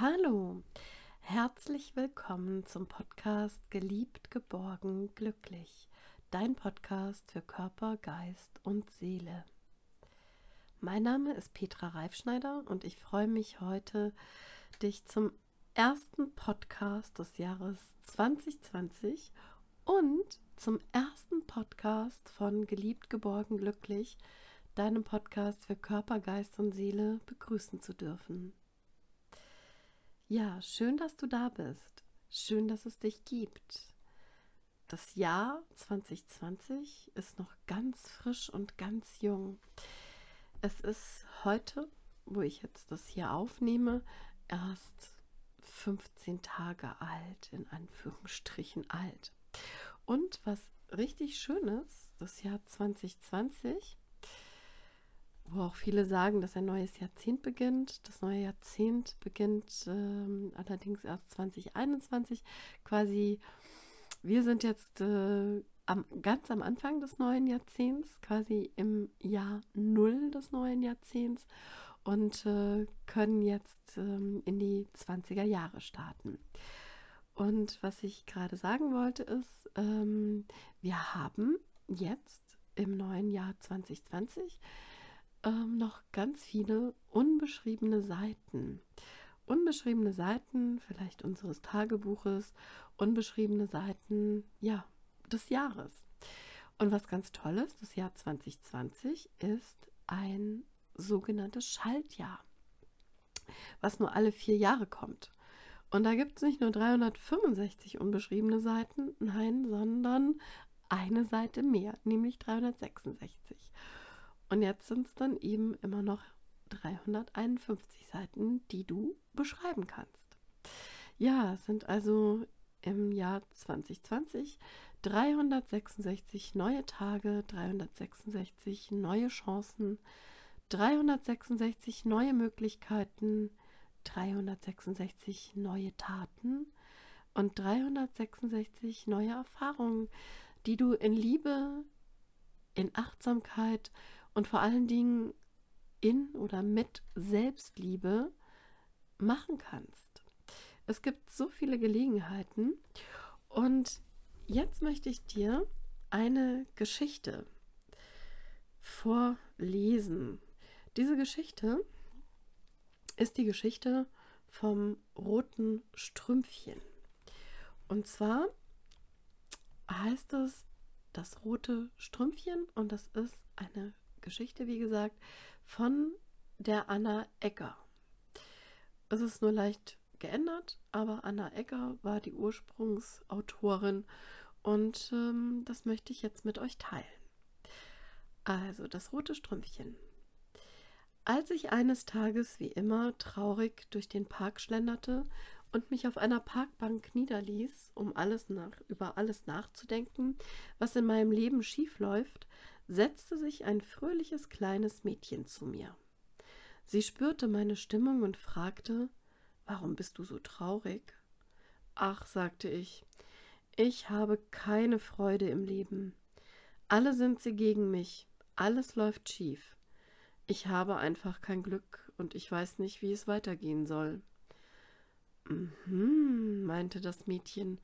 Hallo, herzlich willkommen zum Podcast Geliebt, geborgen, glücklich. Dein Podcast für Körper, Geist und Seele. Mein Name ist Petra Reifschneider und ich freue mich heute, dich zum ersten Podcast des Jahres 2020 und zum ersten Podcast von Geliebt, geborgen, glücklich, deinem Podcast für Körper, Geist und Seele begrüßen zu dürfen. Ja, schön, dass du da bist. Schön, dass es dich gibt. Das Jahr 2020 ist noch ganz frisch und ganz jung. Es ist heute, wo ich jetzt das hier aufnehme, erst 15 Tage alt, in Anführungsstrichen alt. Und was richtig schön ist, das Jahr 2020 wo auch viele sagen, dass ein neues Jahrzehnt beginnt. Das neue Jahrzehnt beginnt äh, allerdings erst 2021. Quasi, wir sind jetzt äh, am, ganz am Anfang des neuen Jahrzehnts, quasi im Jahr Null des neuen Jahrzehnts und äh, können jetzt ähm, in die 20er Jahre starten. Und was ich gerade sagen wollte ist, ähm, wir haben jetzt im neuen Jahr 2020 ähm, noch ganz viele unbeschriebene Seiten. Unbeschriebene Seiten vielleicht unseres Tagebuches, unbeschriebene Seiten, ja, des Jahres. Und was ganz toll ist, das Jahr 2020 ist ein sogenanntes Schaltjahr, was nur alle vier Jahre kommt. Und da gibt es nicht nur 365 unbeschriebene Seiten, nein, sondern eine Seite mehr, nämlich 366. Und jetzt sind es dann eben immer noch 351 Seiten, die du beschreiben kannst. Ja, es sind also im Jahr 2020 366 neue Tage, 366 neue Chancen, 366 neue Möglichkeiten, 366 neue Taten und 366 neue Erfahrungen, die du in Liebe, in Achtsamkeit und vor allen Dingen in oder mit Selbstliebe machen kannst. Es gibt so viele Gelegenheiten und jetzt möchte ich dir eine Geschichte vorlesen. Diese Geschichte ist die Geschichte vom roten Strümpfchen. Und zwar heißt es das rote Strümpfchen und das ist eine Geschichte, wie gesagt, von der Anna Egger. Es ist nur leicht geändert, aber Anna Egger war die Ursprungsautorin und ähm, das möchte ich jetzt mit euch teilen. Also das rote Strümpfchen. Als ich eines Tages wie immer traurig durch den Park schlenderte und mich auf einer Parkbank niederließ, um alles nach, über alles nachzudenken, was in meinem Leben schiefläuft, setzte sich ein fröhliches kleines Mädchen zu mir. Sie spürte meine Stimmung und fragte, Warum bist du so traurig? Ach, sagte ich, ich habe keine Freude im Leben. Alle sind sie gegen mich, alles läuft schief. Ich habe einfach kein Glück und ich weiß nicht, wie es weitergehen soll. Mhm, meinte das Mädchen,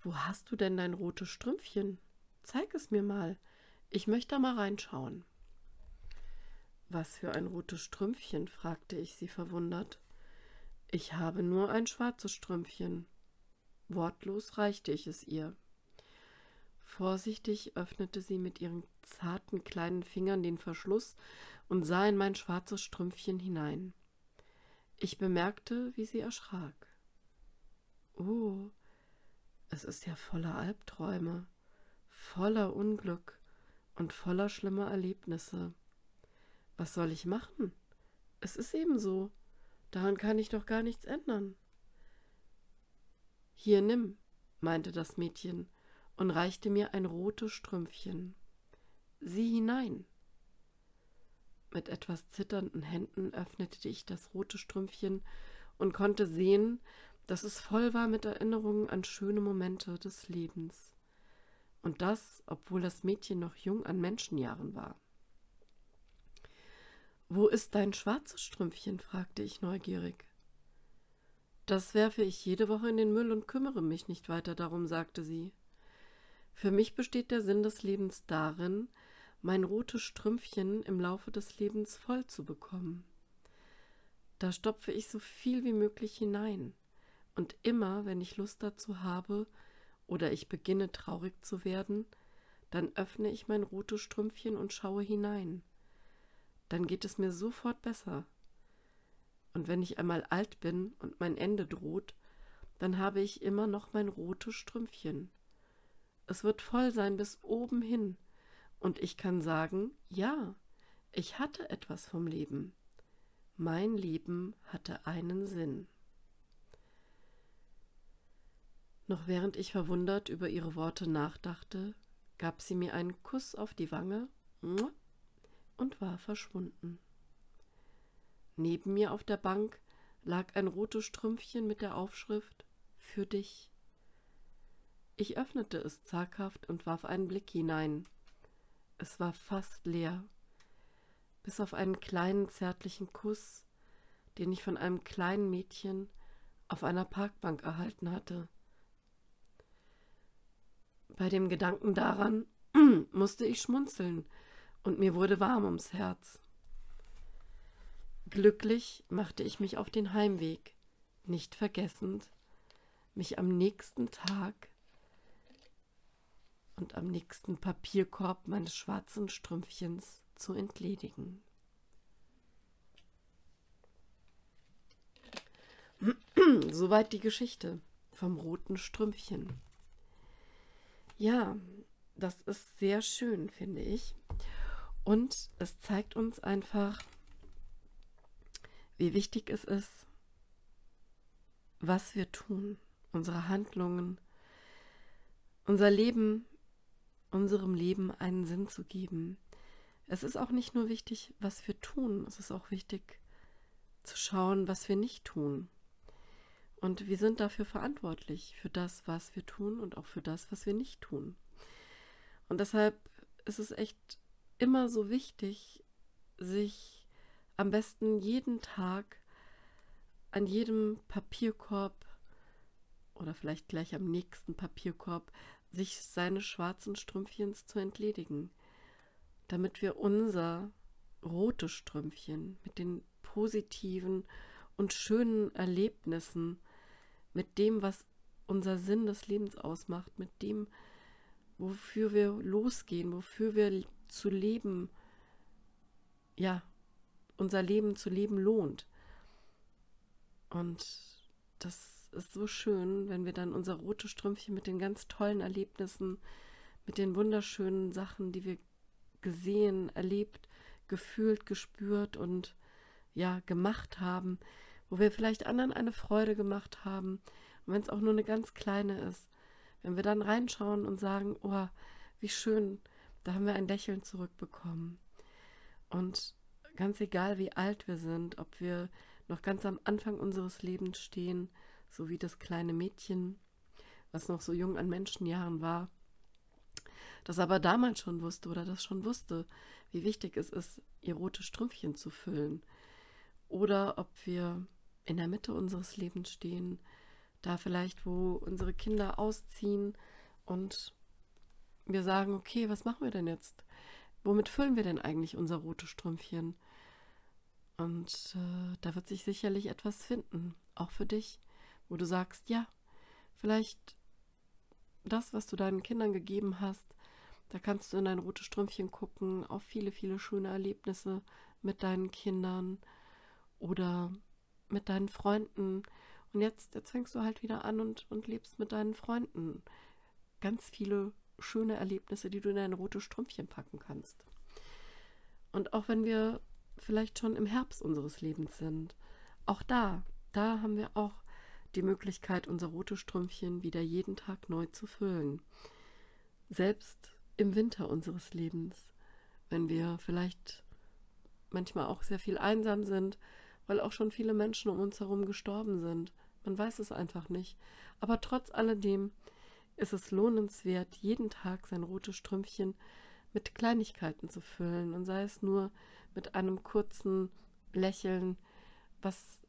wo hast du denn dein rotes Strümpfchen? Zeig es mir mal. Ich möchte mal reinschauen. Was für ein rotes Strümpfchen? fragte ich sie verwundert. Ich habe nur ein schwarzes Strümpfchen. Wortlos reichte ich es ihr. Vorsichtig öffnete sie mit ihren zarten kleinen Fingern den Verschluss und sah in mein schwarzes Strümpfchen hinein. Ich bemerkte, wie sie erschrak. Oh, es ist ja voller Albträume, voller Unglück und voller schlimmer Erlebnisse. Was soll ich machen? Es ist eben so. Daran kann ich doch gar nichts ändern. Hier nimm, meinte das Mädchen und reichte mir ein rotes Strümpfchen. Sieh hinein. Mit etwas zitternden Händen öffnete ich das rote Strümpfchen und konnte sehen, dass es voll war mit Erinnerungen an schöne Momente des Lebens und das, obwohl das Mädchen noch jung an Menschenjahren war. Wo ist dein schwarzes Strümpfchen? fragte ich neugierig. Das werfe ich jede Woche in den Müll und kümmere mich nicht weiter darum, sagte sie. Für mich besteht der Sinn des Lebens darin, mein rotes Strümpfchen im Laufe des Lebens voll zu bekommen. Da stopfe ich so viel wie möglich hinein. Und immer, wenn ich Lust dazu habe oder ich beginne traurig zu werden, dann öffne ich mein rotes Strümpfchen und schaue hinein. Dann geht es mir sofort besser. Und wenn ich einmal alt bin und mein Ende droht, dann habe ich immer noch mein rotes Strümpfchen. Es wird voll sein bis oben hin, und ich kann sagen, ja, ich hatte etwas vom Leben. Mein Leben hatte einen Sinn. Noch während ich verwundert über ihre Worte nachdachte, gab sie mir einen Kuss auf die Wange und war verschwunden. Neben mir auf der Bank lag ein rotes Strümpfchen mit der Aufschrift Für dich. Ich öffnete es zaghaft und warf einen Blick hinein. Es war fast leer, bis auf einen kleinen zärtlichen Kuss, den ich von einem kleinen Mädchen auf einer Parkbank erhalten hatte. Bei dem Gedanken daran musste ich schmunzeln und mir wurde warm ums Herz. Glücklich machte ich mich auf den Heimweg, nicht vergessend, mich am nächsten Tag und am nächsten Papierkorb meines schwarzen Strümpfchens zu entledigen. Soweit die Geschichte vom roten Strümpfchen. Ja, das ist sehr schön, finde ich. Und es zeigt uns einfach, wie wichtig es ist, was wir tun, unsere Handlungen, unser Leben, unserem Leben einen Sinn zu geben. Es ist auch nicht nur wichtig, was wir tun, es ist auch wichtig zu schauen, was wir nicht tun. Und wir sind dafür verantwortlich, für das, was wir tun und auch für das, was wir nicht tun. Und deshalb ist es echt immer so wichtig, sich am besten jeden Tag an jedem Papierkorb oder vielleicht gleich am nächsten Papierkorb sich seine schwarzen Strümpfchens zu entledigen, damit wir unser rotes Strümpfchen mit den positiven und schönen Erlebnissen, mit dem, was unser Sinn des Lebens ausmacht, mit dem, wofür wir losgehen, wofür wir zu leben, ja, unser Leben zu leben lohnt. Und das ist so schön, wenn wir dann unser rotes Strümpfchen mit den ganz tollen Erlebnissen, mit den wunderschönen Sachen, die wir gesehen, erlebt, gefühlt, gespürt und ja, gemacht haben, wo wir vielleicht anderen eine Freude gemacht haben, und wenn es auch nur eine ganz kleine ist, wenn wir dann reinschauen und sagen, oh, wie schön, da haben wir ein Lächeln zurückbekommen. Und ganz egal, wie alt wir sind, ob wir noch ganz am Anfang unseres Lebens stehen, so wie das kleine Mädchen, was noch so jung an Menschenjahren war, das aber damals schon wusste oder das schon wusste, wie wichtig es ist, ihr rotes Strümpfchen zu füllen. Oder ob wir in der Mitte unseres Lebens stehen, da vielleicht, wo unsere Kinder ausziehen und wir sagen, okay, was machen wir denn jetzt? Womit füllen wir denn eigentlich unser rotes Strümpfchen? Und äh, da wird sich sicherlich etwas finden, auch für dich, wo du sagst, ja, vielleicht das, was du deinen Kindern gegeben hast, da kannst du in dein rotes Strümpfchen gucken, auf viele, viele schöne Erlebnisse mit deinen Kindern oder mit deinen Freunden, und jetzt, jetzt fängst du halt wieder an und, und lebst mit deinen Freunden. Ganz viele schöne Erlebnisse, die du in dein rotes Strümpfchen packen kannst. Und auch wenn wir vielleicht schon im Herbst unseres Lebens sind, auch da, da haben wir auch die Möglichkeit, unser rotes Strümpfchen wieder jeden Tag neu zu füllen. Selbst im Winter unseres Lebens, wenn wir vielleicht manchmal auch sehr viel einsam sind, weil auch schon viele Menschen um uns herum gestorben sind. Man weiß es einfach nicht. Aber trotz alledem ist es lohnenswert, jeden Tag sein rotes Strümpfchen mit Kleinigkeiten zu füllen. Und sei es nur mit einem kurzen Lächeln, was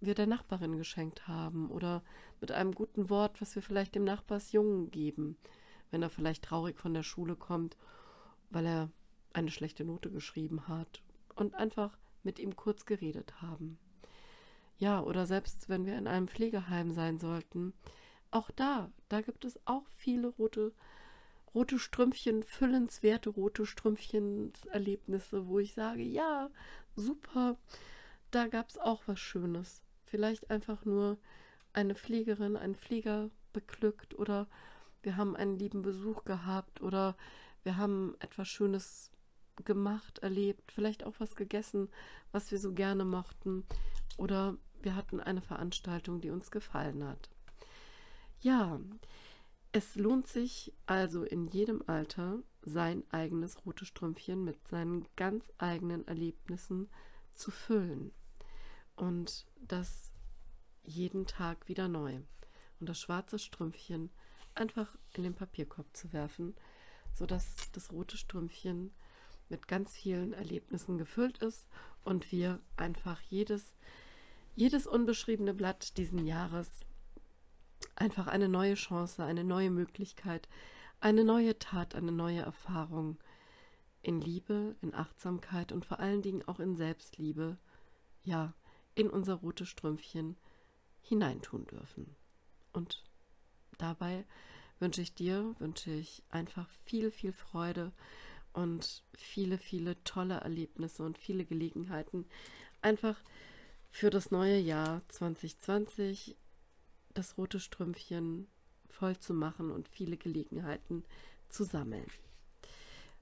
wir der Nachbarin geschenkt haben. Oder mit einem guten Wort, was wir vielleicht dem Nachbarsjungen geben, wenn er vielleicht traurig von der Schule kommt, weil er eine schlechte Note geschrieben hat. Und einfach mit ihm kurz geredet haben. Ja, oder selbst wenn wir in einem Pflegeheim sein sollten, auch da, da gibt es auch viele rote, rote Strümpchen, füllenswerte rote Strümpchen-Erlebnisse, wo ich sage, ja, super, da gab es auch was Schönes. Vielleicht einfach nur eine Pflegerin, ein Pfleger beglückt oder wir haben einen lieben Besuch gehabt oder wir haben etwas Schönes gemacht, erlebt, vielleicht auch was gegessen, was wir so gerne mochten oder wir hatten eine Veranstaltung, die uns gefallen hat. Ja, es lohnt sich also in jedem Alter sein eigenes rotes Strümpfchen mit seinen ganz eigenen Erlebnissen zu füllen und das jeden Tag wieder neu. Und das schwarze Strümpfchen einfach in den Papierkorb zu werfen, sodass das rote Strümpfchen mit ganz vielen Erlebnissen gefüllt ist und wir einfach jedes, jedes unbeschriebene Blatt diesen Jahres einfach eine neue Chance, eine neue Möglichkeit, eine neue Tat, eine neue Erfahrung in Liebe, in Achtsamkeit und vor allen Dingen auch in Selbstliebe, ja, in unser rotes Strümpfchen hineintun dürfen. Und dabei wünsche ich dir, wünsche ich einfach viel, viel Freude und viele, viele tolle Erlebnisse und viele Gelegenheiten, einfach für das neue Jahr 2020 das rote Strümpfchen voll zu machen und viele Gelegenheiten zu sammeln,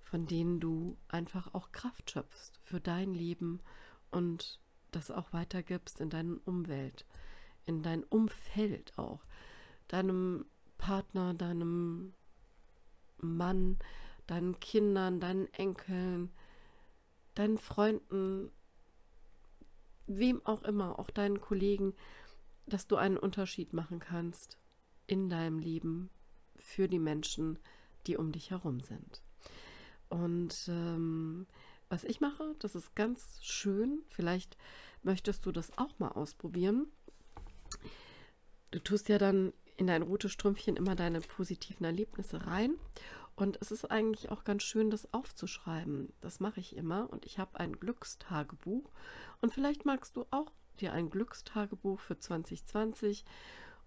von denen du einfach auch Kraft schöpfst für dein Leben und das auch weitergibst in deine Umwelt, in dein Umfeld auch, deinem Partner, deinem Mann, deinen Kindern, deinen Enkeln, deinen Freunden, wem auch immer, auch deinen Kollegen, dass du einen Unterschied machen kannst in deinem Leben für die Menschen, die um dich herum sind. Und ähm, was ich mache, das ist ganz schön. Vielleicht möchtest du das auch mal ausprobieren. Du tust ja dann in dein rotes Strümpfchen immer deine positiven Erlebnisse rein. Und es ist eigentlich auch ganz schön, das aufzuschreiben. Das mache ich immer. Und ich habe ein Glückstagebuch. Und vielleicht magst du auch dir ein Glückstagebuch für 2020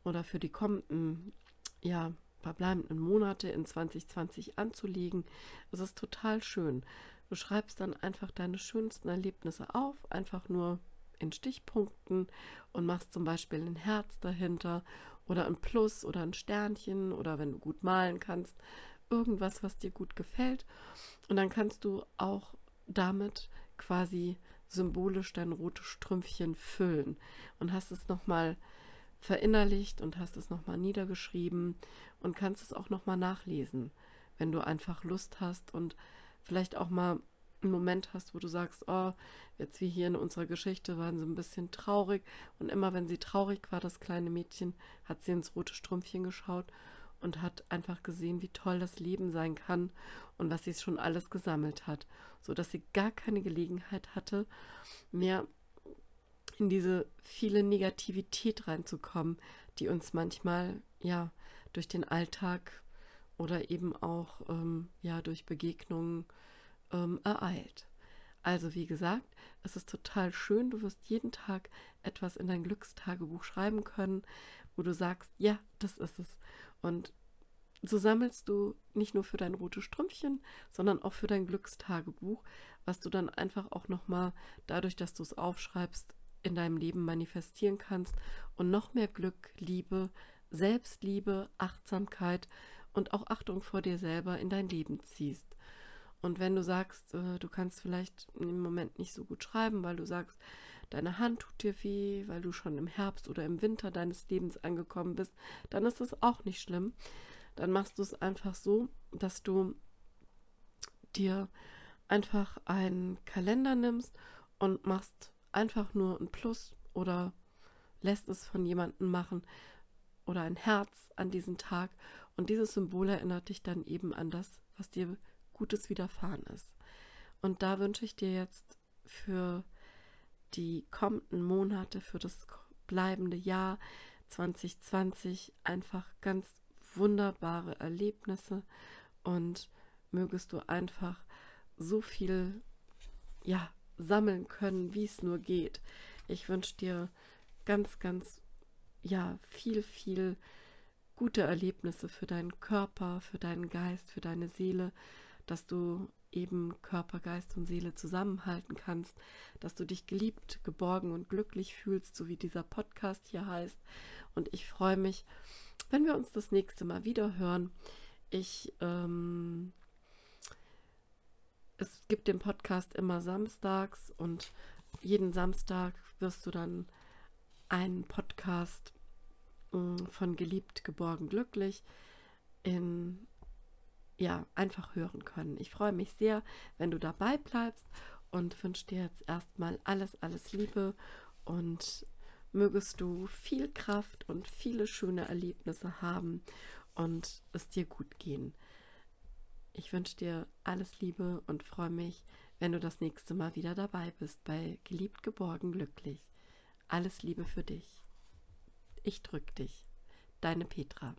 oder für die kommenden, ja, verbleibenden Monate in 2020 anzulegen. Es ist total schön. Du schreibst dann einfach deine schönsten Erlebnisse auf, einfach nur in Stichpunkten und machst zum Beispiel ein Herz dahinter oder ein Plus oder ein Sternchen oder wenn du gut malen kannst, irgendwas, was dir gut gefällt. Und dann kannst du auch damit quasi symbolisch dein rotes Strümpfchen füllen. Und hast es nochmal verinnerlicht und hast es nochmal niedergeschrieben und kannst es auch nochmal nachlesen, wenn du einfach Lust hast und vielleicht auch mal einen Moment hast, wo du sagst, oh, jetzt wie hier in unserer Geschichte waren sie ein bisschen traurig. Und immer wenn sie traurig war, das kleine Mädchen, hat sie ins rote Strümpfchen geschaut und hat einfach gesehen, wie toll das Leben sein kann und was sie schon alles gesammelt hat, so dass sie gar keine Gelegenheit hatte, mehr in diese viele Negativität reinzukommen, die uns manchmal ja durch den Alltag oder eben auch ähm, ja durch Begegnungen ähm, ereilt. Also wie gesagt, es ist total schön, du wirst jeden Tag etwas in dein Glückstagebuch schreiben können, wo du sagst, ja, das ist es. Und so sammelst du nicht nur für dein rotes Strümpfchen, sondern auch für dein Glückstagebuch, was du dann einfach auch nochmal dadurch, dass du es aufschreibst, in deinem Leben manifestieren kannst und noch mehr Glück, Liebe, Selbstliebe, Achtsamkeit und auch Achtung vor dir selber in dein Leben ziehst. Und wenn du sagst, äh, du kannst vielleicht im Moment nicht so gut schreiben, weil du sagst, deine Hand tut dir weh, weil du schon im Herbst oder im Winter deines Lebens angekommen bist, dann ist das auch nicht schlimm. Dann machst du es einfach so, dass du dir einfach einen Kalender nimmst und machst einfach nur ein Plus oder lässt es von jemandem machen oder ein Herz an diesen Tag. Und dieses Symbol erinnert dich dann eben an das, was dir Gutes widerfahren ist. Und da wünsche ich dir jetzt für die kommenden Monate, für das bleibende Jahr 2020 einfach ganz wunderbare Erlebnisse und mögest du einfach so viel ja sammeln können, wie es nur geht. Ich wünsche dir ganz, ganz ja viel, viel gute Erlebnisse für deinen Körper, für deinen Geist, für deine Seele, dass du eben Körper, Geist und Seele zusammenhalten kannst, dass du dich geliebt, geborgen und glücklich fühlst, so wie dieser Podcast hier heißt. Und ich freue mich, wenn wir uns das nächste Mal wieder hören. Ich ähm, es gibt den Podcast immer samstags und jeden Samstag wirst du dann einen Podcast mm, von Geliebt, Geborgen, Glücklich in ja, einfach hören können. Ich freue mich sehr, wenn du dabei bleibst und wünsche dir jetzt erstmal alles, alles Liebe und mögest du viel Kraft und viele schöne Erlebnisse haben und es dir gut gehen. Ich wünsche dir alles Liebe und freue mich, wenn du das nächste Mal wieder dabei bist bei Geliebt, Geborgen, Glücklich. Alles Liebe für dich. Ich drück dich. Deine Petra.